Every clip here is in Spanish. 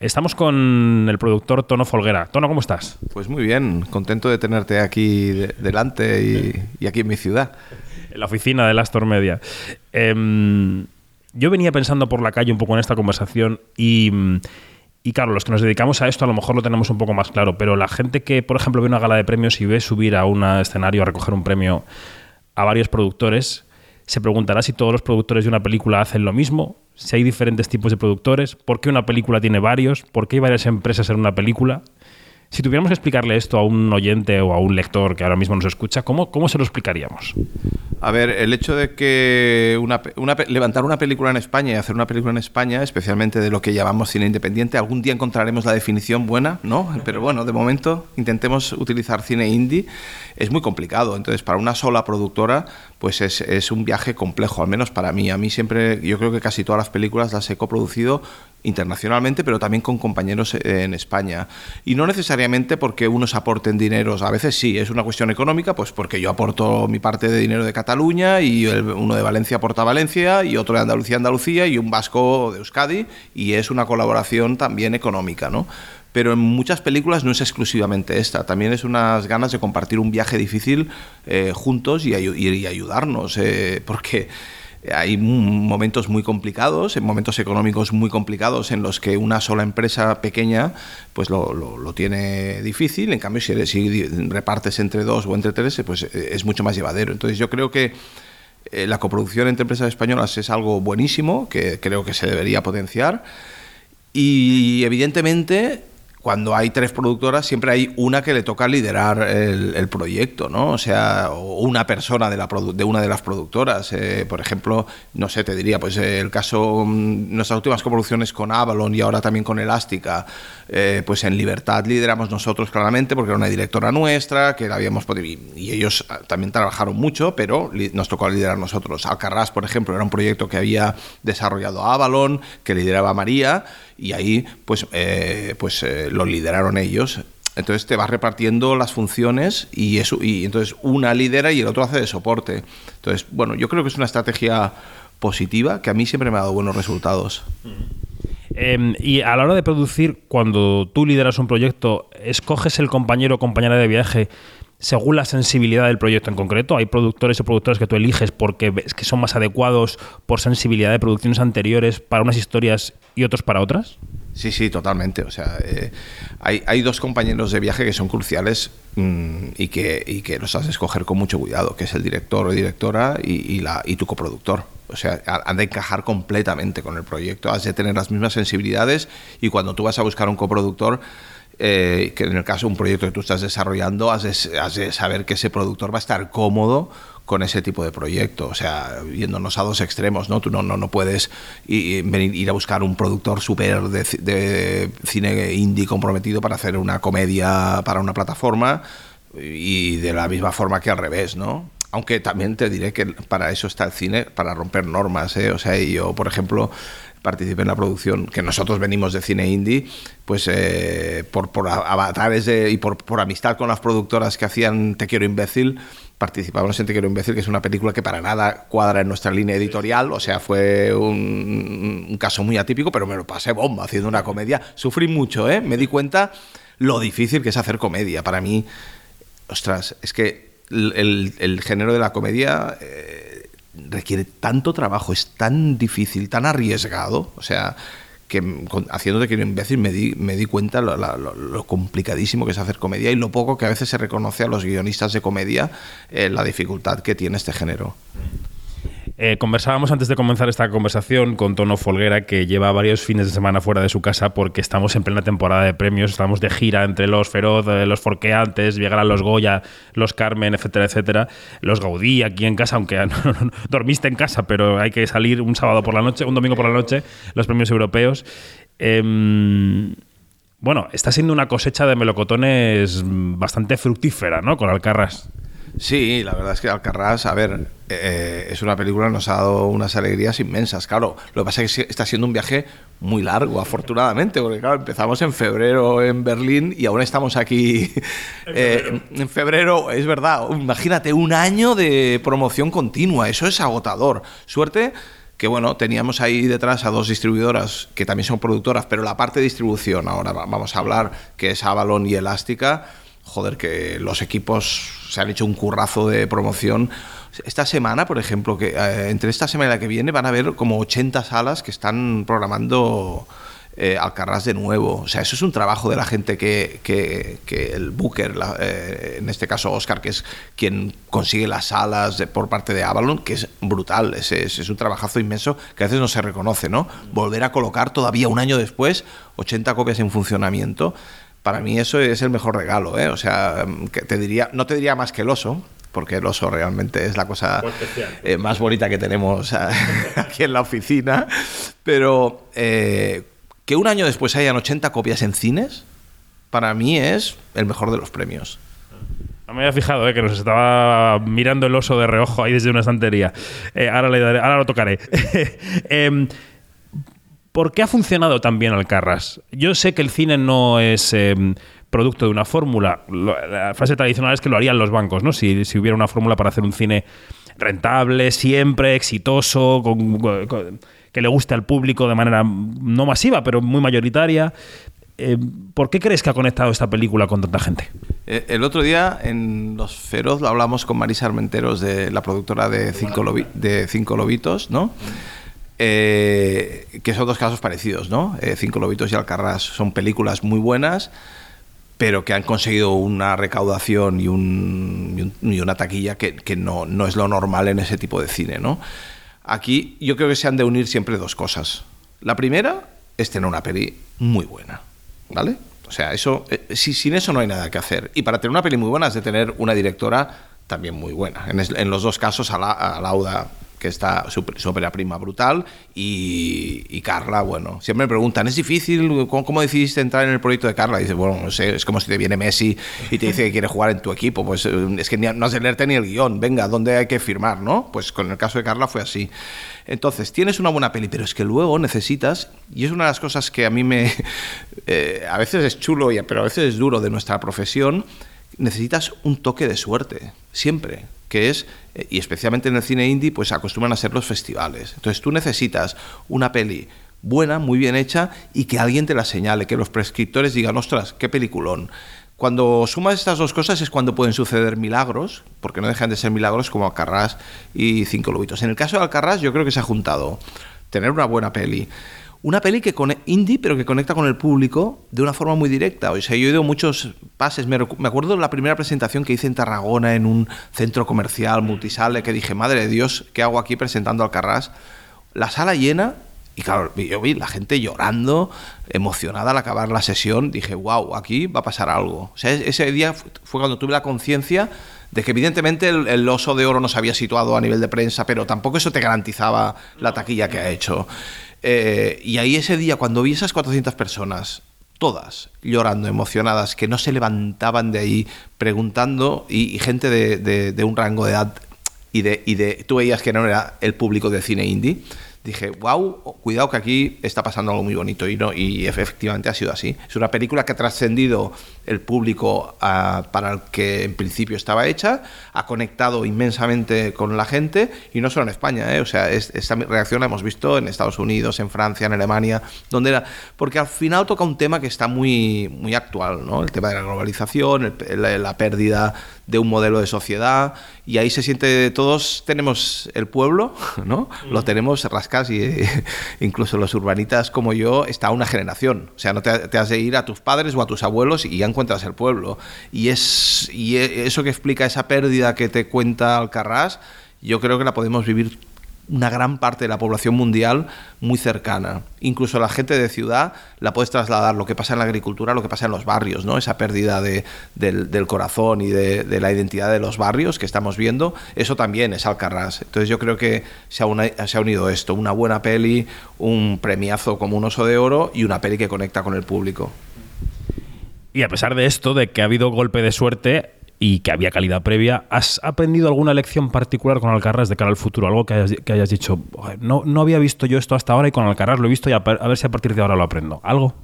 Estamos con el productor Tono Folguera. Tono, ¿cómo estás? Pues muy bien, contento de tenerte aquí delante y, aquí en mi ciudad. En la oficina de Astor Media. Em, yo venía pensando por la calle un poco en esta conversación y, y, claro, los que nos dedicamos a esto a lo mejor lo tenemos un poco más claro, pero la gente que, por ejemplo, ve una gala de premios y ve subir a un escenario a recoger un premio a varios productores, se preguntará si todos los productores de una película hacen lo mismo si hay diferentes tipos de productores, por qué una película tiene varios, por qué hay varias empresas en una película. Si tuviéramos que explicarle esto a un oyente o a un lector que ahora mismo nos escucha, ¿cómo, cómo se lo explicaríamos? A ver, el hecho de que una, levantar una película en España y hacer una película en España, especialmente de lo que llamamos cine independiente, algún día encontraremos la definición buena, ¿no? Pero bueno, de momento intentemos utilizar cine indie, es muy complicado. Entonces, para una sola productora, pues es, un viaje complejo, al menos para mí. A mí siempre, yo creo que casi todas las películas las he coproducido internacionalmente, pero también con compañeros en España. Y no necesariamente porque unos aporten dineros, a veces sí, es una cuestión económica, pues porque yo aporto mi parte de dinero de Cataluña y uno de Valencia aporta Valencia y otro de Andalucía Andalucía y un vasco de Euskadi y es una colaboración también económica, ¿no? Pero en muchas películas no es exclusivamente esta, también es unas ganas de compartir un viaje difícil eh, juntos y, ayudarnos, eh, porque hay momentos muy complicados, en momentos económicos muy complicados en los que una sola empresa pequeña pues lo, tiene difícil, en cambio si, repartes entre dos o entre tres pues eh, es mucho más llevadero. Entonces yo creo que la coproducción entre empresas españolas es algo buenísimo, que creo que se debería potenciar. Y evidentemente cuando hay tres productoras, siempre hay una que le toca liderar el, proyecto, ¿no? O sea, una persona de, la de una de las productoras. Eh, por ejemplo, no sé, te diría, pues el caso, mm, nuestras últimas coproducciones con Avalon y ahora también con Elástica, eh, pues en Libertad lideramos nosotros claramente porque era una directora nuestra, que la habíamos podido... Y ellos ah, también trabajaron mucho, pero nos tocó liderar nosotros. Alcarrás, por ejemplo, era un proyecto que había desarrollado Avalon, que lideraba María, y ahí pues, eh, pues lo lideraron ellos. Entonces te vas repartiendo las funciones y eso y entonces una lidera y el otro hace de soporte. Entonces, bueno, yo creo que es una estrategia positiva que a mí siempre me ha dado buenos resultados. Em, y a la hora de producir, cuando tú lideras un proyecto, ¿escoges el compañero o compañera de viaje según la sensibilidad del proyecto en concreto? ¿Hay productores o productoras que tú eliges porque ves que son más adecuados por sensibilidad de producciones anteriores para unas historias y otros para otras? Sí, sí, totalmente. O sea, eh, hay, hay, dos compañeros de viaje que son cruciales mm, y, que, y que los has de escoger con mucho cuidado, que es el director o directora y, y, la, y tu coproductor. O sea, han de encajar completamente con el proyecto, has de tener las mismas sensibilidades y cuando tú vas a buscar un coproductor, eh, que en el caso de un proyecto que tú estás desarrollando, has de, has de, saber que ese productor va a estar cómodo con ese tipo de proyecto. O sea, viéndonos a dos extremos, ¿no? Tú no, no, no puedes ir, a buscar un productor súper de, cine indie comprometido para hacer una comedia para una plataforma y de la misma forma que al revés, ¿no? Aunque también te diré que para eso está el cine, para romper normas, ¿eh? O sea, yo, por ejemplo, participé en la producción, que nosotros venimos de cine indie, pues eh, por, por avatares y por, por amistad con las productoras que hacían Te quiero imbécil, participamos en Te quiero imbécil, que es una película que para nada cuadra en nuestra línea editorial, o sea, fue un, caso muy atípico, pero me lo pasé bomba haciendo una comedia. Sufrí mucho, ¿eh? Me di cuenta lo difícil que es hacer comedia. Para mí, ostras, es que el, género de la comedia... Eh, requiere tanto trabajo, es tan difícil, tan arriesgado, o sea, que haciéndote que un imbécil me di, me di cuenta lo, lo, complicadísimo que es hacer comedia y lo poco que a veces se reconoce a los guionistas de comedia eh, la dificultad que tiene este género. Eh, conversábamos antes de comenzar esta conversación con Tono Folguera, que lleva varios fines de semana fuera de su casa porque estamos en plena temporada de premios, estamos de gira entre los Feroz, eh, los Forqueantes, llegarán los Goya, los Carmen, etcétera, etcétera. Los Gaudí aquí en casa, aunque dormiste en casa, pero hay que salir un sábado por la noche, un domingo por la noche, los premios europeos. Em, bueno, está siendo una cosecha de melocotones bastante fructífera, ¿no? Con Alcarras. Sí, la verdad es que Alcarrás, a ver, eh, es una película que nos ha dado unas alegrías inmensas. Claro, lo que pasa es que está siendo un viaje muy largo, afortunadamente, porque claro, empezamos en febrero en Berlín y aún estamos aquí eh, en febrero, es verdad. Imagínate, un año de promoción continua, eso es agotador. Suerte que bueno, teníamos ahí detrás a dos distribuidoras que también son productoras, pero la parte de distribución ahora vamos a hablar, que es Avalon y Elástica, joder, que los equipos se han hecho un currazo de promoción. Esta semana, por ejemplo, que eh, entre esta semana y la que viene van a haber como 80 salas que están programando eh, Alcarrás de nuevo. O sea, eso es un trabajo de la gente que, que, el Booker, eh, en este caso Oscar, que es quien consigue las salas por parte de Avalon, que es brutal. Es, es, un trabajazo inmenso que a veces no se reconoce, ¿no? Volver a colocar todavía un año después 80 copias en funcionamiento. Para mí eso es el mejor regalo, ¿eh? O sea, que te diría, no te diría más que el oso, porque el oso realmente es la cosa eh, más bonita que tenemos aquí en la oficina, pero eh, que un año después hayan 80 copias en cines, para mí es el mejor de los premios. No me había fijado eh, que nos estaba mirando el oso de reojo ahí desde una estantería. Eh, ahora, le ahora lo tocaré. Em, ¿Por qué ha funcionado tan bien Alcarras? Yo sé que el cine no es em, producto de una fórmula. La frase tradicional es que lo harían los bancos, ¿no? Si, hubiera una fórmula para hacer un cine rentable, siempre, exitoso, que le guste al público de manera no masiva, pero muy mayoritaria. Eh, ¿Por qué crees que ha conectado esta película con tanta gente? Eh, el otro día en Los Feroz lo hablamos con Marisa Armenteros, de la productora de Cinco Lobitos, ¿no? Eh, que son dos casos parecidos, ¿no? Cinco Lobitos y Alcarrás son películas muy buenas, pero que han conseguido una recaudación y, un, y, una taquilla que, no, es lo normal en ese tipo de cine, ¿no? Aquí yo creo que se han de unir siempre dos cosas. La primera es tener una peli muy buena, ¿vale? O sea, eso, eh, sin eso no hay nada que hacer. Y para tener una peli muy buena es de tener una directora también muy buena. En, los dos casos, a, la, a Lauda que está su, prima brutal, y, Carla, bueno, siempre me preguntan, ¿es difícil? ¿Cómo, decidiste entrar en el proyecto de Carla? Y dice, bueno, no sé, es como si te viene Messi y te dice que quiere jugar en tu equipo, pues eh, es que no has de leerte ni el guion, venga, ¿dónde hay que firmar? ¿no? Pues con el caso de Carla fue así. Entonces, tienes una buena peli, pero es que luego necesitas, y es una de las cosas que a mí me, eh, a veces es chulo, pero a veces es duro de nuestra profesión, necesitas un toque de suerte, siempre que es, eh, y especialmente en el cine indie, pues acostumbran a ser los festivales. Entonces tú necesitas una peli buena, muy bien hecha, y que alguien te la señale, que los prescriptores digan, ostras, qué peliculón. Cuando sumas estas dos cosas es cuando pueden suceder milagros, porque no dejan de ser milagros como Alcarrás y Cinco Lobitos. En el caso de Alcarrás yo creo que se ha juntado tener una buena peli, una peli que con indie, pero que conecta con el público de una forma muy directa. O sea, yo he ido muchos pases. Me, acuerdo de la primera presentación que hice en Tarragona, en un centro comercial multisale, que dije, madre de Dios, ¿qué hago aquí presentando al Carras? La sala llena, y claro, yo vi la gente llorando, emocionada al acabar la sesión. Dije, wow, aquí va a pasar algo. O sea, ese día fue cuando tuve la conciencia de que evidentemente el, el, oso de oro no se había situado a nivel de prensa, pero tampoco eso te garantizaba la taquilla que ha hecho. Eh, y ahí ese día, cuando vi esas 400 personas, todas llorando, emocionadas, que no se levantaban de ahí preguntando, y, gente de, de, un rango de edad, y de, y de, tú veías que no era el público de cine indie, dije, wow, cuidado que aquí está pasando algo muy bonito. Y, no, y efectivamente ha sido así. Es una película que ha trascendido el público ah, para el que en principio estaba hecha, ha conectado inmensamente con la gente, y no solo en España, ¿eh? o sea, esta reacción la hemos visto en Estados Unidos, en Francia, en Alemania, donde era. Porque al final toca un tema que está muy, muy actual, ¿no? El tema de la globalización, la pérdida de un modelo de sociedad y ahí se siente todos tenemos el pueblo, ¿no? Lo tenemos rascas y incluso los urbanitas como yo está una generación, o sea, no te, has de ir a tus padres o a tus abuelos y ya encuentras el pueblo. Y es y e, eso que explica esa pérdida que te cuenta Alcarrás, yo creo que la podemos vivir una gran parte de la población mundial muy cercana. Incluso la gente de ciudad la puedes trasladar, lo que pasa en la agricultura, lo que pasa en los barrios, ¿no? Esa pérdida de, del, corazón y de, la identidad de los barrios que estamos viendo, eso también es Alcarrás. Entonces yo creo que se ha, se ha unido esto, una buena peli, un premiazo como un oso de oro y una peli que conecta con el público. Y a pesar de esto, de que ha habido golpe de suerte, y que había calidad previa. ¿Has aprendido alguna lección particular con Alcarrás de cara al futuro? Algo que hayas, dicho, no, no había visto yo esto hasta ahora y con Alcarrás lo he visto y a, ver si a partir de ahora lo aprendo. ¿Algo?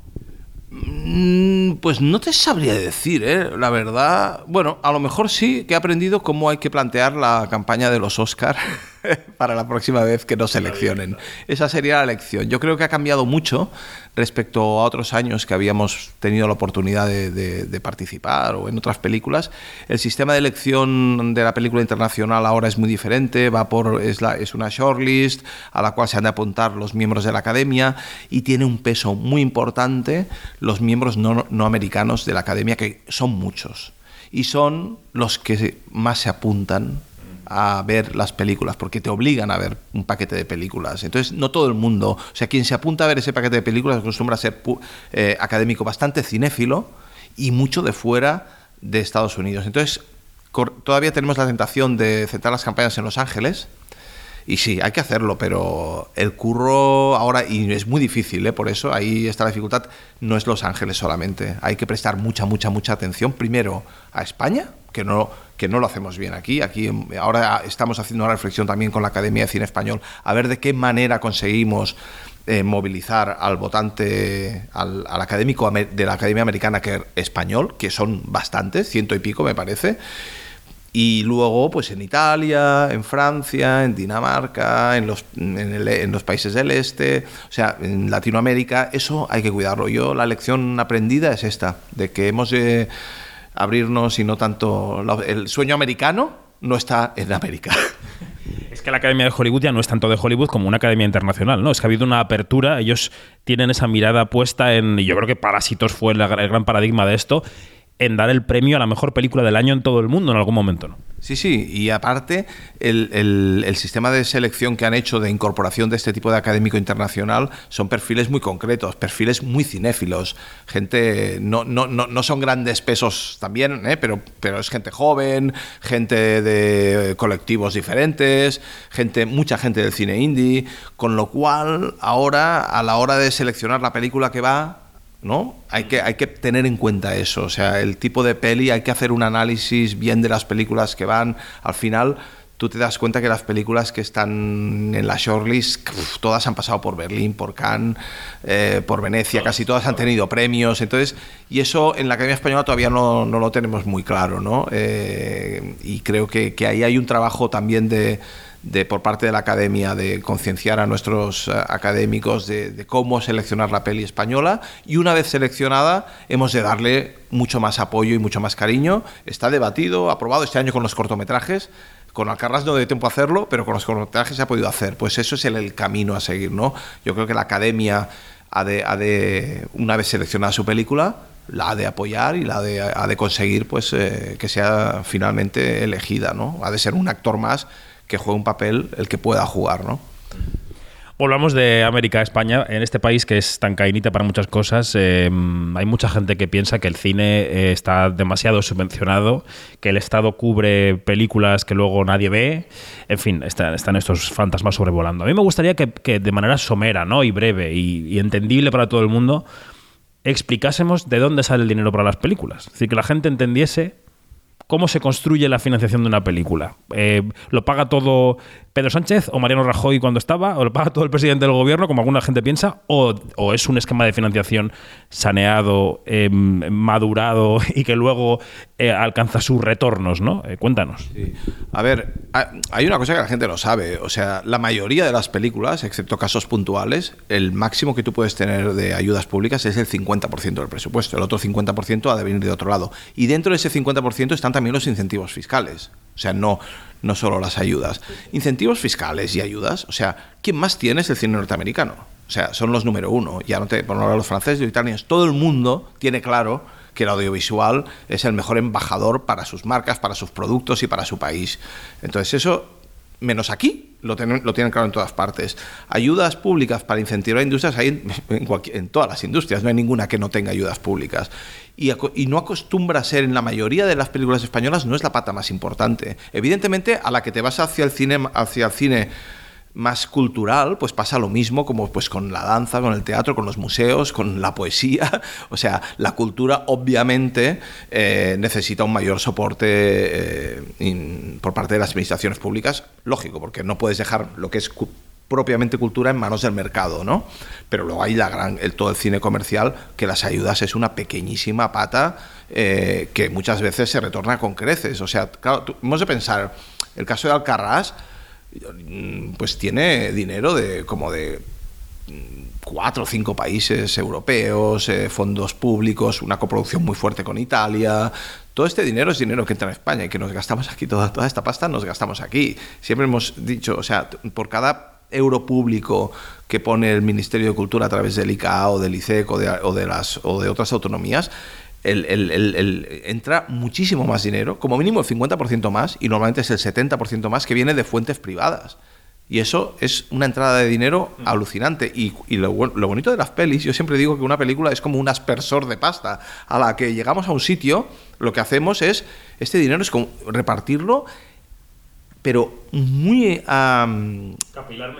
Mm, pues no te sabría decir, ¿eh? la verdad. Bueno, a lo mejor sí que he aprendido cómo hay que plantear la campaña de los Oscars para la próxima vez que nos seleccionen. Esa sería la lección. Yo creo que ha cambiado mucho respecto a otros años que habíamos tenido la oportunidad de, participar o en otras películas. El sistema de elección de la película internacional ahora es muy diferente, va por, es, la, es una shortlist a la cual se han de apuntar los miembros de la academia y tiene un peso muy importante los miembros no, no americanos de la academia, que son muchos y son los que más se apuntan a ver las películas, porque te obligan a ver un paquete de películas. Entonces, no todo el mundo, o sea, quien se apunta a ver ese paquete de películas acostumbra a ser eh, académico bastante cinéfilo y mucho de fuera de Estados Unidos. Entonces, todavía tenemos la tentación de centrar las campañas en Los Ángeles. Y sí, hay que hacerlo, pero el curro ahora, y es muy difícil, ¿eh? por eso ahí está la dificultad, no es Los Ángeles solamente. Hay que prestar mucha, mucha, mucha atención primero a España, que no, que no lo hacemos bien aquí. Aquí ahora estamos haciendo una reflexión también con la Academia de Cine Español, a ver de qué manera conseguimos eh, movilizar al votante, al, académico de la Academia Americana que español, que son bastantes, ciento y pico me parece. Y luego, pues en Italia, en Francia, en Dinamarca, en los, en, los países del este, o sea, en Latinoamérica, eso hay que cuidarlo. Yo la lección aprendida es esta, de que hemos abrirnos y no tanto... El sueño americano no está en América. Es que la Academia de Hollywood ya no es tanto de Hollywood como una academia internacional, ¿no? Es que ha habido una apertura, ellos tienen esa mirada puesta en, y yo creo que Parásitos fue el gran paradigma de esto, en dar el premio a la mejor película del año en todo el mundo en algún momento, ¿no? Sí, sí, y aparte el, sistema de selección que han hecho de incorporación de este tipo de académico internacional son perfiles muy concretos, perfiles muy cinéfilos, gente, no, no, no, son grandes pesos también, ¿eh? pero, pero es gente joven, gente de colectivos diferentes, gente, mucha gente del cine indie, con lo cual ahora a la hora de seleccionar la película que va, ¿no? Hay que, hay que tener en cuenta eso, o sea, el tipo de peli, hay que hacer un análisis bien de las películas que van. Al final, tú te das cuenta que las películas que están en la shortlist, todas han pasado por Berlín, por Cannes, eh, por Venecia, casi todas han tenido premios, entonces, y eso en la Academia Española todavía no, no lo tenemos muy claro, ¿no? Eh, y creo que, que ahí hay un trabajo también de de, por parte de la academia de concienciar a nuestros eh, académicos de, cómo seleccionar la peli española y una vez seleccionada hemos de darle mucho más apoyo y mucho más cariño. Está debatido, aprobado este año con los cortometrajes. Con Alcarrás no de tiempo a hacerlo, pero con los cortometrajes se ha podido hacer. Pues eso es el, camino a seguir, ¿no? Yo creo que la academia ha de, ha de una vez seleccionada su película, la ha de apoyar y la de, ha de conseguir pues eh, que sea finalmente elegida, ¿no? Ha de ser un actor más que juegue un papel el que pueda jugar, ¿no? Volvamos de América a España. En este país que es tan cainita para muchas cosas, eh, hay mucha gente que piensa que el cine eh, está demasiado subvencionado, que el Estado cubre películas que luego nadie ve. En fin, están, estos fantasmas sobrevolando. A mí me gustaría que, de manera somera ¿no? y breve y, y entendible para todo el mundo explicásemos de dónde sale el dinero para las películas. Es decir, que la gente entendiese cómo se construye la financiación de una película. Eh, ¿Lo paga todo Pedro Sánchez o Mariano Rajoy cuando estaba? ¿O lo paga todo el presidente del gobierno, como alguna gente piensa? ¿O, es un esquema de financiación saneado, em, madurado y que luego eh, alcanza sus retornos? ¿no? Eh, cuéntanos. A ver, hay una cosa que la gente no sabe. O sea, la mayoría de las películas, excepto casos puntuales, el máximo que tú puedes tener de ayudas públicas es el 50% del presupuesto. El otro 50% ha de venir de otro lado. Y dentro de ese 50% están también los incentivos fiscales. O sea, no, no solo las ayudas. Incentivos fiscales y ayudas. O sea, ¿quién más tiene es el cine norteamericano? O sea, son los número uno. Ya no te, por no hablar los franceses, los italianos. Todo el mundo tiene claro que el audiovisual es el mejor embajador para sus marcas, para sus productos y para su país. Entonces, eso, menos aquí, lo tienen, lo tienen claro en todas partes. Ayudas públicas para incentivar industrias hay en, todas las industrias, no hay ninguna que no tenga ayudas públicas. Y, y, no acostumbra a ser en la mayoría de las películas españolas, no es la pata más importante. Evidentemente, a la que te vas hacia el cine, hacia el cine más cultural, pues pasa lo mismo como pues con la danza, con el teatro, con los museos, con la poesía. O sea, la cultura obviamente eh, necesita un mayor soporte eh, por parte de las administraciones públicas, lógico, porque no puedes dejar lo que es propiamente cultura en manos del mercado, ¿no? Pero luego hay la gran, todo el cine comercial, que las ayudas es una pequeñísima pata eh, que muchas veces se retorna con creces. O sea, hemos de pensar, el caso de Alcarrás, pues tiene dinero de como de cuatro o cinco países europeos, eh, fondos públicos, una coproducción muy fuerte con Italia. Todo este dinero es dinero que entra en España y que nos gastamos aquí, toda, toda esta pasta nos gastamos aquí. Siempre hemos dicho, o sea, por cada euro público que pone el Ministerio de Cultura a través del ICA o del ICEC o de, las, o de otras autonomías, entra muchísimo más dinero, como mínimo el 50% más, y normalmente es el 70% más que viene de fuentes privadas. Y eso es una entrada de dinero mm. alucinante. Y, lo, bonito de las pelis, yo siempre digo que una película es como un aspersor de pasta. A la que llegamos a un sitio, lo que hacemos es, este dinero es como repartirlo pero muy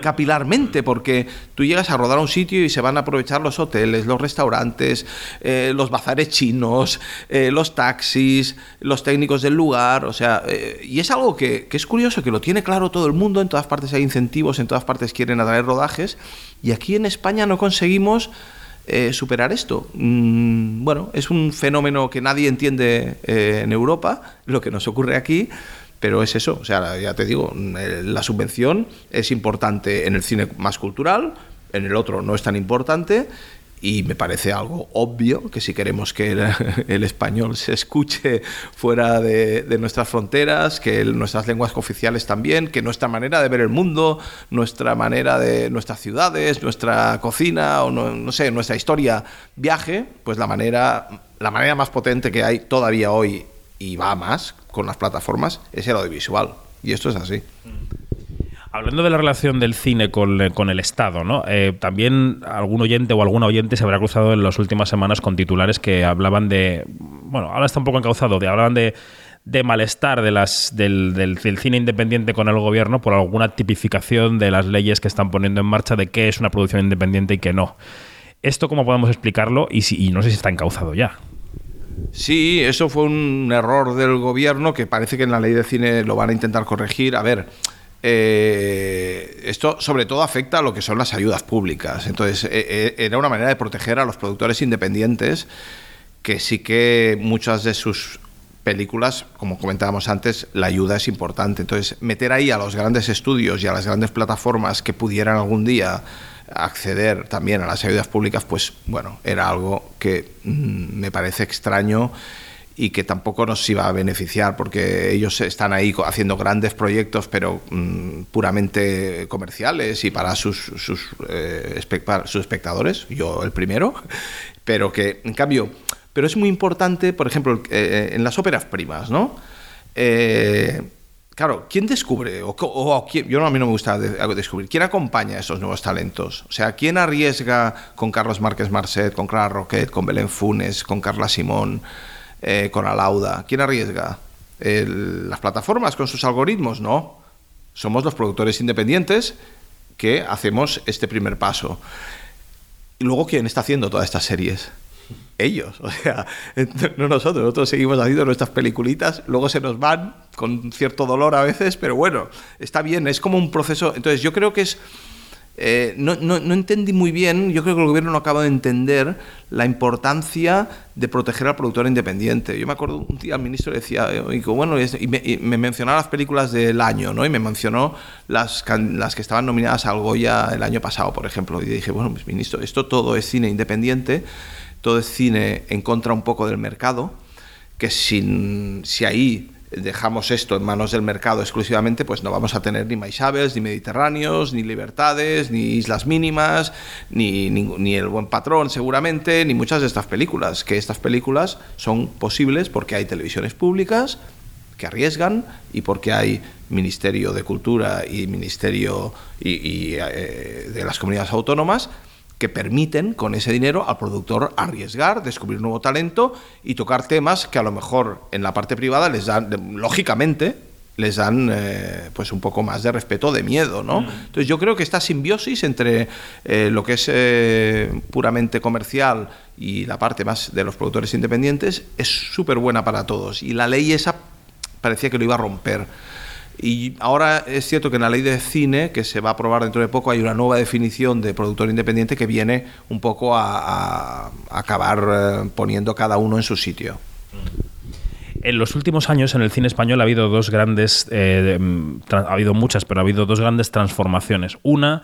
capilarmente. porque tú llegas a rodar a un sitio y se van a aprovechar los hoteles, los restaurantes, eh, los bazares chinos, eh, los taxis, los técnicos del lugar, o sea, eh, y es algo que, es curioso, que lo tiene claro todo el mundo, en todas partes hay incentivos, en todas partes quieren atraer rodajes, y aquí en España no conseguimos... superar esto. Mm, bueno, es un fenómeno que nadie entiende en Europa, lo que nos ocurre aquí, pero es eso, o sea, ya te digo, la subvención es importante en el cine más cultural, en el otro no es tan importante y me parece algo obvio que si queremos que el, español se escuche fuera de, nuestras fronteras, que nuestras lenguas oficiales también, que nuestra manera de ver el mundo, nuestra manera de nuestras ciudades, nuestra cocina o no, no sé, nuestra historia viaje, pues la manera, la manera más potente que hay todavía hoy y va más con las plataformas es el audiovisual. Y esto es así. Hablando de la relación del cine con, el Estado, ¿no? Eh, también algún oyente o alguna oyente se habrá cruzado en las últimas semanas con titulares que hablaban de. Bueno, ahora está un poco encauzado, de, hablaban de, de malestar de las, del, del, cine independiente con el gobierno por alguna tipificación de las leyes que están poniendo en marcha de qué es una producción independiente y qué no. ¿Esto cómo podemos explicarlo? Y, si, y no sé si está encauzado ya. Sí, eso fue un error del gobierno que parece que en la ley de cine lo van a intentar corregir. A ver, eh, esto sobre todo afecta a lo que son las ayudas públicas. Entonces, eh, eh, era una manera de proteger a los productores independientes que sí que muchas de sus películas, como comentábamos antes, la ayuda es importante. Entonces, meter ahí a los grandes estudios y a las grandes plataformas que pudieran algún día acceder también a las ayudas públicas, pues bueno, era algo que mm, me parece extraño y que tampoco nos iba a beneficiar porque ellos están ahí haciendo grandes proyectos pero mm, puramente comerciales y para sus, sus, eh, sus espectadores, yo el primero, pero que en cambio, pero es muy importante, por ejemplo, eh, en las óperas primas, ¿no? Eh, Claro, ¿quién descubre? O, yo a mí no me gusta descubrir. ¿Quién acompaña a esos nuevos talentos? O sea, ¿quién arriesga con Carlos Márquez Marcet, con Clara Roquet, con Belén Funes, con Carla Simón, eh, con Alauda? ¿Quién arriesga? ¿Las plataformas con sus algoritmos? No. Somos los productores independientes que hacemos este primer paso. Y luego, ¿quién está haciendo todas estas series? Ellos, o sea, no nosotros, nosotros seguimos haciendo nuestras peliculitas, luego se nos van con cierto dolor a veces, pero bueno, está bien, es como un proceso, entonces yo creo que es, eh, no, no, no, entendí muy bien, yo creo que el gobierno no acaba de entender la importancia de proteger al productor independiente. Yo me acuerdo un día el ministro decía, y, bueno, me, y me, mencionaba las películas del año, ¿no? Y me mencionó las, las que estaban nominadas al Goya el año pasado, por ejemplo, y dije, bueno, pues ministro, esto todo es cine independiente todo el cine en contra un poco del mercado, que sin, si ahí dejamos esto en manos del mercado exclusivamente, pues no vamos a tener ni Maisabels, ni Mediterráneos, ni Libertades, ni Islas Mínimas, ni, ni, ni, El Buen Patrón seguramente, ni muchas de estas películas, que estas películas son posibles porque hay televisiones públicas que arriesgan y porque hay Ministerio de Cultura y Ministerio y, eh, de las comunidades autónomas que permiten con ese dinero al productor arriesgar, descubrir nuevo talento y tocar temas que a lo mejor en la parte privada les dan, lógicamente, les dan eh, pues un poco más de respeto, de miedo, ¿no? Mm. Entonces yo creo que esta simbiosis entre eh, lo que es eh, puramente comercial y la parte más de los productores independientes es súper buena para todos y la ley esa parecía que lo iba a romper. Y ahora es cierto que en la ley de cine, que se va a aprobar dentro de poco, hay una nueva definición de productor independiente que viene un poco a, acabar eh, poniendo cada uno en su sitio. En los últimos años en el cine español ha habido dos grandes, eh, mm, ha habido muchas, pero ha habido dos grandes transformaciones. Una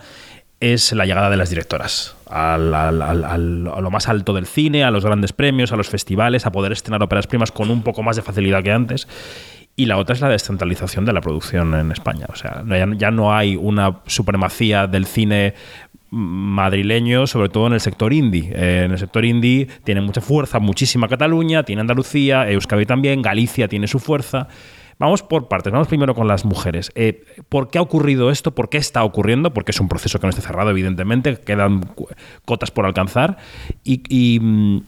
es la llegada de las directoras a lo más alto del cine, a los grandes premios, a los festivales, a poder estrenar óperas primas con un poco más de facilidad que antes. Y la otra es la descentralización de la producción en España. O sea, ya no hay una supremacía del cine madrileño, sobre todo en el sector indie. Eh, en el sector indie tiene mucha fuerza, muchísima Cataluña, tiene Andalucía, Euskadi también, Galicia tiene su fuerza. Vamos por partes, vamos primero con las mujeres. Eh, ¿Por qué ha ocurrido esto? ¿Por qué está ocurriendo? Porque es un proceso que no está cerrado, evidentemente, quedan cotas por alcanzar. y, mm,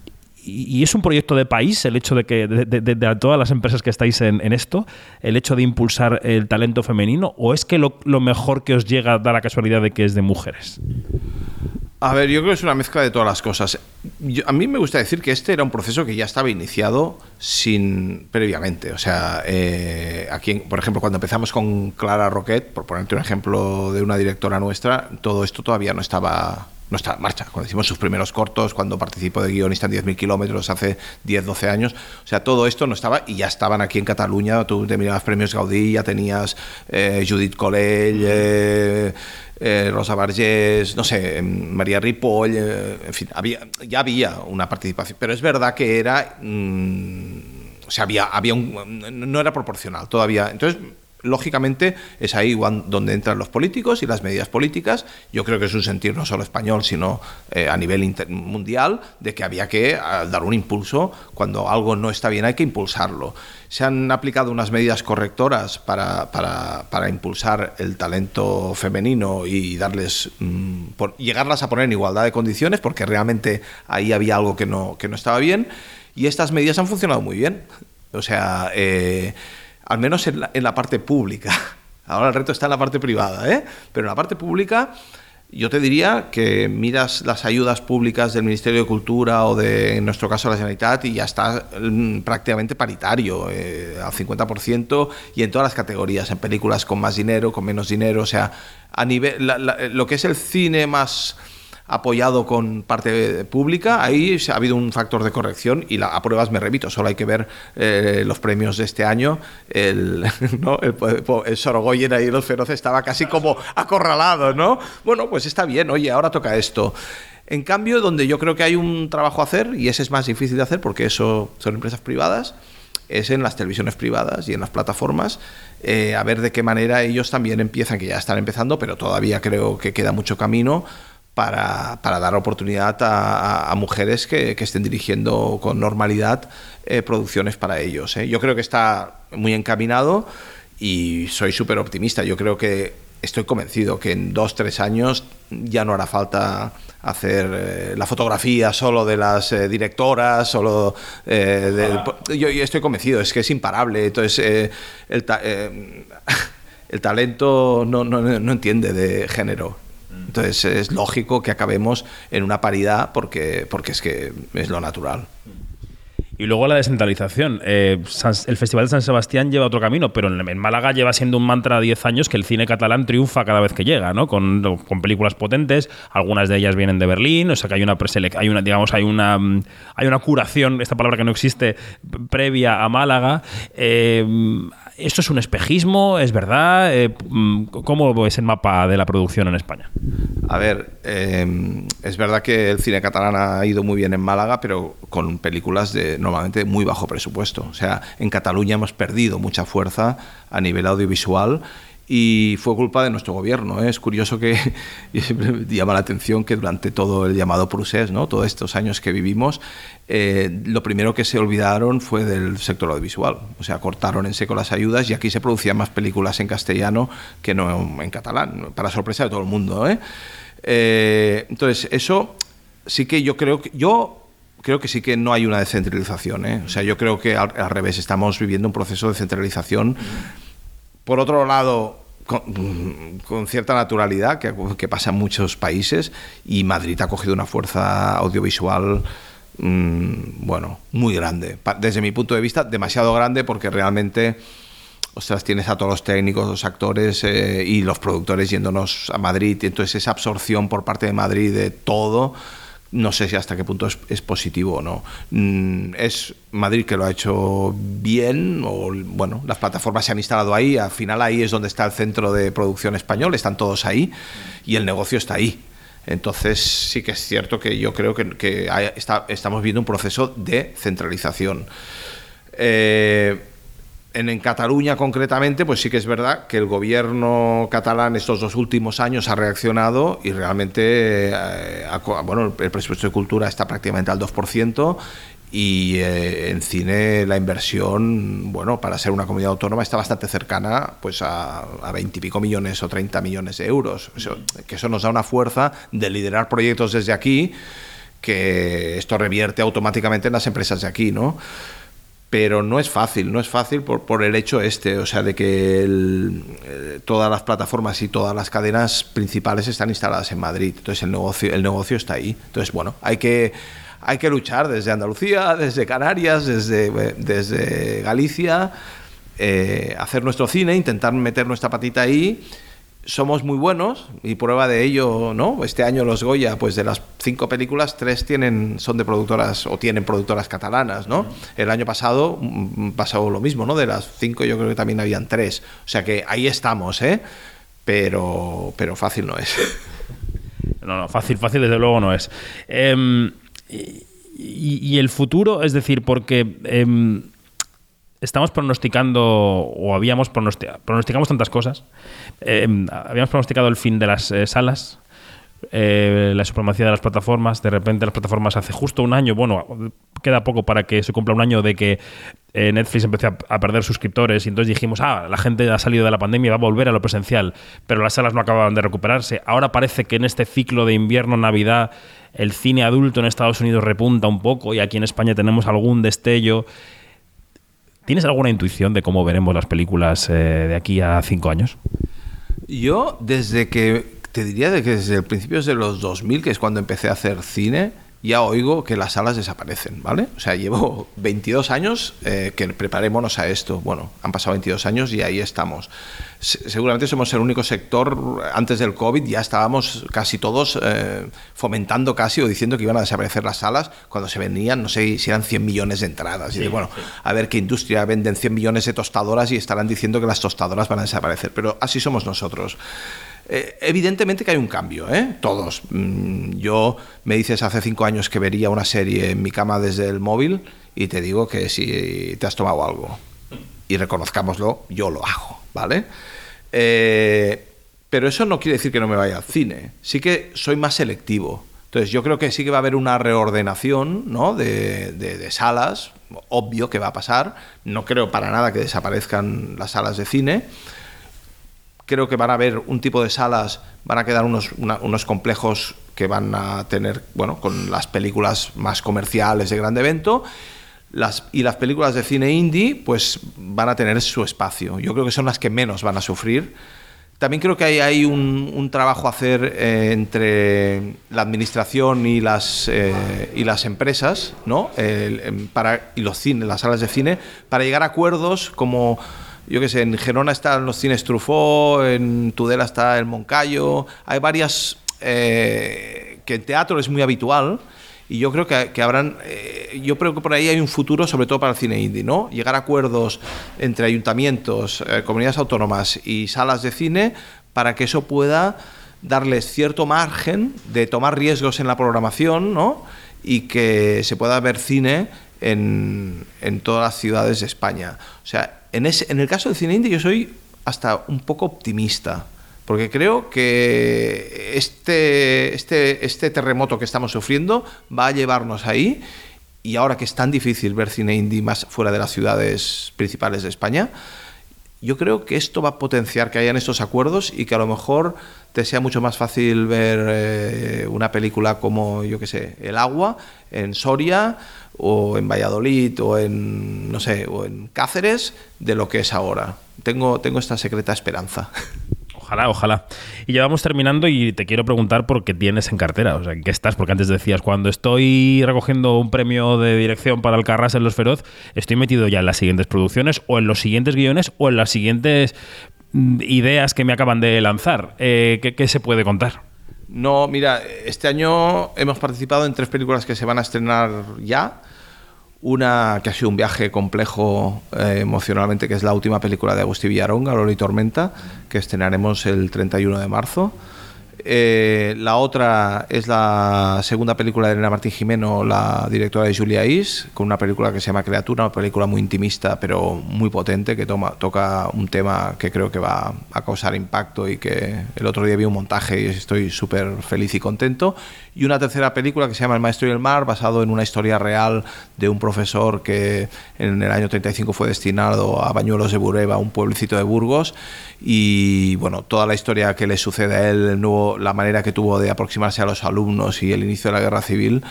y, es un proyecto de país el hecho de que de, todas las empresas que estáis en, esto, el hecho de impulsar el talento femenino, o es que lo, mejor que os llega da la casualidad de que es de mujeres? A ver, yo creo que es una mezcla de todas las cosas. a mí me gusta decir que este era un proceso que ya estaba iniciado sin previamente. O sea, eh, aquí, por ejemplo, cuando empezamos con Clara Roquet, por ponerte un ejemplo de una directora nuestra, todo esto todavía no estaba en marcha. Cuando hicimos sus primeros cortos, cuando participó de guionista en 10.000 kilómetros hace 10, 12 años, o sea, todo esto no estaba y ya estaban aquí en Cataluña. Tú te mirabas premios Gaudí, ya tenías eh, Judith Colell, eh, eh, Rosa Bargés, no sé, María Ripoll, en fin, había, ya había una participación. Pero es verdad que era. Mm, o sea, había, había un. No era proporcional todavía. Entonces lógicamente es ahí donde entran los políticos y las medidas políticas. Yo creo que es un sentir no solo español, sino eh, a nivel mundial, de que había que dar un impulso. Cuando algo no está bien hay que impulsarlo. Se han aplicado unas medidas correctoras para, para, impulsar el talento femenino y darles, mm, llegarlas a poner en igualdad de condiciones, porque realmente ahí había algo que no, que no estaba bien. Y estas medidas han funcionado muy bien. O sea, eh, al menos en la, parte pública. Ahora el reto está en la parte privada, ¿eh? Pero en la parte pública yo te diría que miras las ayudas públicas del Ministerio de Cultura o de, en nuestro caso, la Generalitat y ya está mm, prácticamente paritario, eh, al 50% y en todas las categorías, en películas con más dinero, con menos dinero, o sea, a nivel, lo que es el cine más apoyado con parte pública, ahí ha habido un factor de corrección y la, a pruebas me repito, solo hay que ver eh, los premios de este año. El, ¿no? el, el Sorogoyen ahí, los feroces, estaba casi como acorralado, ¿no? Bueno, pues está bien, oye, ahora toca esto. En cambio, donde yo creo que hay un trabajo a hacer, y ese es más difícil de hacer porque eso son empresas privadas, es en las televisiones privadas y en las plataformas, eh, a ver de qué manera ellos también empiezan, que ya están empezando, pero todavía creo que queda mucho camino para, para dar oportunidad a, mujeres que, que, estén dirigiendo con normalidad eh, producciones para ellos. ¿eh? Yo creo que está muy encaminado y soy súper optimista. Yo creo que estoy convencido que en dos, tres años ya no hará falta hacer eh, la fotografía solo de las directoras, solo de, yo, estoy convencido, es que es imparable. Entonces, el, el talento no, no, no entiende de género. Entonces es lógico que acabemos en una paridad porque, porque es que es lo natural. Y luego la descentralización. Eh, el Festival de San Sebastián lleva otro camino, pero en, Málaga lleva siendo un mantra de 10 años que el cine catalán triunfa cada vez que llega, ¿no? Con, con, películas potentes, algunas de ellas vienen de Berlín, o sea que hay una hay una, digamos, hay una hay una curación, esta palabra que no existe, previa a Málaga. Eh, ¿Esto es un espejismo? ¿Es verdad? Eh, mm, ¿Cómo es el mapa de la producción en España? A ver, es verdad que el cine catalán ha ido muy bien en Málaga, pero con películas de normalmente muy bajo presupuesto. O sea, en Cataluña hemos perdido mucha fuerza a nivel audiovisual y fue culpa de nuestro gobierno. ¿eh? Es curioso que y siempre llama la atención que durante todo el llamado procés, ¿no? todos estos años que vivimos, eh, lo primero que se olvidaron fue del sector audiovisual. O sea, cortaron en seco las ayudas y aquí se producían más películas en castellano que no en catalán, para sorpresa de todo el mundo. ¿eh? entonces, eso sí que yo creo que... Yo creo que sí que no hay una descentralización. O sea, yo creo que al, revés, estamos viviendo un proceso de centralización por otro lado, con, cierta naturalidad, que, pasa en muchos países, y Madrid ha cogido una fuerza audiovisual, mm, bueno, muy grande. Desde mi punto de vista, demasiado grande porque realmente, ostras, tienes a todos los técnicos, los actores eh, y los productores yéndonos a Madrid, entonces esa absorción por parte de Madrid de todo no sé si hasta qué punto es, positivo o no. Mm, es Madrid que lo ha hecho bien, o bueno, las plataformas se han instalado ahí, al final ahí es donde está el centro de producción español, están todos ahí y el negocio está ahí. Entonces sí que es cierto que yo creo que, estamos viendo un proceso de centralización. Eh, en, Cataluña concretamente, pues sí que es verdad que el gobierno catalán estos dos últimos años ha reaccionado y realmente, eh, bueno, el presupuesto de cultura está prácticamente al 2% y eh, en cine la inversión, bueno, para ser una comunidad autónoma está bastante cercana pues a, a 20 y pico millones o 30 millones de euros. que eso nos da una fuerza de liderar proyectos desde aquí que esto revierte automáticamente en las empresas de aquí, ¿no? Pero no es fácil, no es fácil por, por el hecho este, o sea, de que eh, todas las plataformas y todas las cadenas principales están instaladas en Madrid, entonces el negocio, el negocio está ahí. Entonces, bueno, hay que, hay que luchar desde Andalucía, desde Canarias, desde, desde Galicia, eh, hacer nuestro cine, intentar meter nuestra patita ahí somos muy buenos y prueba de ello, ¿no? Este año los Goya, pues de las cinco películas, tres tienen, son de productoras o tienen productoras catalanas, ¿no? El año pasado mm, pasó lo mismo, ¿no? De las cinco yo creo que también habían tres. O sea que ahí estamos, ¿eh? Pero, pero fácil no es. No, no, fácil, fácil desde luego no es. Em, y, el futuro, es decir, porque... Em, estamos pronosticando, o habíamos pronosticado, pronosticamos tantas cosas. Eh, habíamos pronosticado el fin de las eh, salas, eh, la supremacía de las plataformas. De repente las plataformas hace justo un año, bueno, queda poco para que se cumpla un año de que Netflix empezó a, perder suscriptores y entonces dijimos, ah, la gente ha salido de la pandemia y va a volver a lo presencial, pero las salas no acababan de recuperarse. Ahora parece que en este ciclo de invierno-navidad el cine adulto en Estados Unidos repunta un poco y aquí en España tenemos algún destello. ¿Tienes alguna intuición de cómo veremos las películas eh, de aquí a cinco años? Yo, desde que, te diría que desde el principio de los 2000, que es cuando empecé a hacer cine, ya oigo que las salas desaparecen, ¿vale? O sea, llevo 22 años eh, que preparémonos a esto. Bueno, han pasado 22 años y ahí estamos. seguramente somos el único sector, antes del COVID ya estábamos casi todos eh, fomentando casi o diciendo que iban a desaparecer las salas cuando se vendían, no sé si eran 100 millones de entradas. y de, bueno, a ver qué industria venden 100 millones de tostadoras y estarán diciendo que las tostadoras van a desaparecer. Pero así somos nosotros. Eh, evidentemente que hay un cambio, ¿eh? todos. Mm, yo me dices hace cinco años que vería una serie en mi cama desde el móvil y te digo que si te has tomado algo y reconozcámoslo, yo lo hago, ¿vale? Eh, pero eso no quiere decir que no me vaya al cine. Sí que soy más selectivo. Entonces yo creo que sí que va a haber una reordenación ¿no? de, de salas, obvio que va a pasar. No creo para nada que desaparezcan las salas de cine Creo que van a haber un tipo de salas, van a quedar unos, unos complejos que van a tener, bueno, con las películas más comerciales de grande evento. Las, y las películas de cine indie, pues van a tener su espacio. Yo creo que son las que menos van a sufrir. También creo que hay, hay un, trabajo a hacer eh, entre la administración y las, eh, y las empresas, ¿no? para, y los cines, las salas de cine, para llegar a acuerdos como yo qué sé, en Gerona están los cines Truffaut, en Tudela está el Moncayo, hay varias eh, que en teatro es muy habitual y yo creo que, habrán, eh, yo creo que por ahí hay un futuro sobre todo para el cine indie, ¿no? Llegar a acuerdos entre ayuntamientos, eh, comunidades autónomas y salas de cine para que eso pueda darles cierto margen de tomar riesgos en la programación, ¿no? Y que se pueda ver cine en, en todas las ciudades de España. O sea, en, el caso del cine indie yo soy hasta un poco optimista, porque creo que este, este, este terremoto que estamos sufriendo va a llevarnos ahí y ahora que es tan difícil ver cine indie más fuera de las ciudades principales de España, yo creo que esto va a potenciar que hayan estos acuerdos y que a lo mejor te sea mucho más fácil ver eh, una película como, yo qué sé, El agua en Soria o en Valladolid o en, no sé, o en Cáceres de lo que es ahora. Tengo, tengo esta secreta esperanza. Ojalá, ojalá. Y ya vamos terminando y te quiero preguntar por qué tienes en cartera, o sea, ¿en qué estás? Porque antes decías, cuando estoy recogiendo un premio de dirección para el Carras en Los Feroz, estoy metido ya en las siguientes producciones o en los siguientes guiones o en las siguientes mm, ideas que me acaban de lanzar. Eh, ¿qué, se puede contar? No, mira, este año hemos participado en tres películas que se van a estrenar ya. Una que ha sido un viaje complejo eh, emocionalmente, que es la última película de Agustín Villarón, Galor y Tormenta, que estrenaremos el 31 de marzo. Eh, la otra es la segunda película de Elena Martín Jimeno, la directora de Julia Is, con una película que se llama Creatura, una película muy intimista pero muy potente, que toma, toca un tema que creo que va a causar impacto y que el otro día vi un montaje y estoy súper feliz y contento. Y una tercera película que se llama El Maestro y el Mar, basado en una historia real de un profesor que en el año 35 fue destinado a Bañuelos de Bureba, un pueblecito de Burgos, y bueno, toda la historia que le sucede a él, el nuevo la manera que tuvo de aproximarse a los alumnos y el inicio de la guerra civil,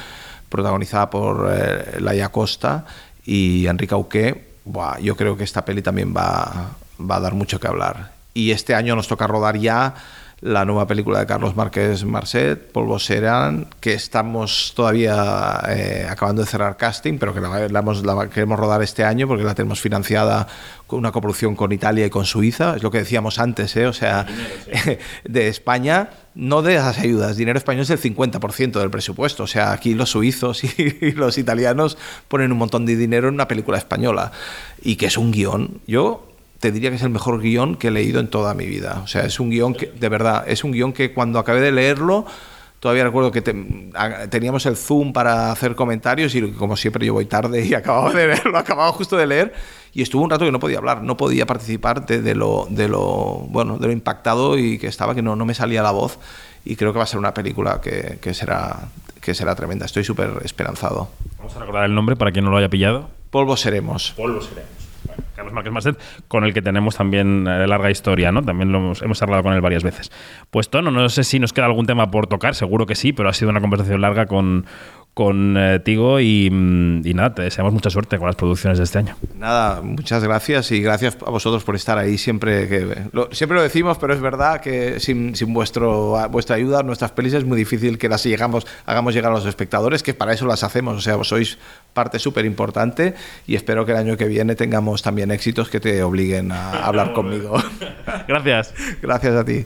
protagonizada por eh, Laia Costa y Enrique Auqué, yo creo que esta peli también va, va a dar mucho que hablar. Y este año nos toca rodar ya la nueva película de Carlos Márquez Marcet, Polvo Serán, que estamos todavía eh, acabando de cerrar casting, pero que la, la, queremos rodar este año porque la tenemos financiada con una coproducción con Italia y con Suiza, es lo que decíamos antes, ¿eh? o sea, de España, no de esas ayudas, dinero español es el 50% del presupuesto, o sea, aquí los suizos y los italianos ponen un montón de dinero en una película española y que es un guion. Yo te diría que es el mejor guion que he leído en toda mi vida. O sea, es un guion que, de verdad, es un guion que cuando acabé de leerlo, todavía recuerdo que teníamos el Zoom para hacer comentarios y como siempre yo voy tarde y acababa de leerlo, acababa justo de leer y estuvo un rato que no podía hablar, no podía participar de, lo, de, lo, bueno, de lo impactado y que estaba, que no, no me salía la voz y creo que va a ser una película que, que será, que será tremenda. Estoy súper esperanzado. Vamos a recordar el nombre para quien no lo haya pillado. Polvo seremos. Polvo seremos. Carlos Márquez Marcet, con el que tenemos también eh, larga historia, ¿no? También lo hemos, hemos, hablado con él varias veces. Pues Tono, no sé si nos queda algún tema por tocar, seguro que sí, pero ha sido una conversación larga con, contigo y, y, nada, te deseamos mucha suerte con las producciones de este año. Nada, muchas gracias y gracias a vosotros por estar ahí siempre. Que, lo, siempre lo decimos, pero es verdad que sin, sin vuestro, vuestra ayuda, nuestras pelis es muy difícil que las llegamos, hagamos llegar a los espectadores, que para eso las hacemos. O sea, vos sois parte súper importante y espero que el año que viene tengamos también éxitos que te obliguen a hablar conmigo. Gracias. Gracias a ti.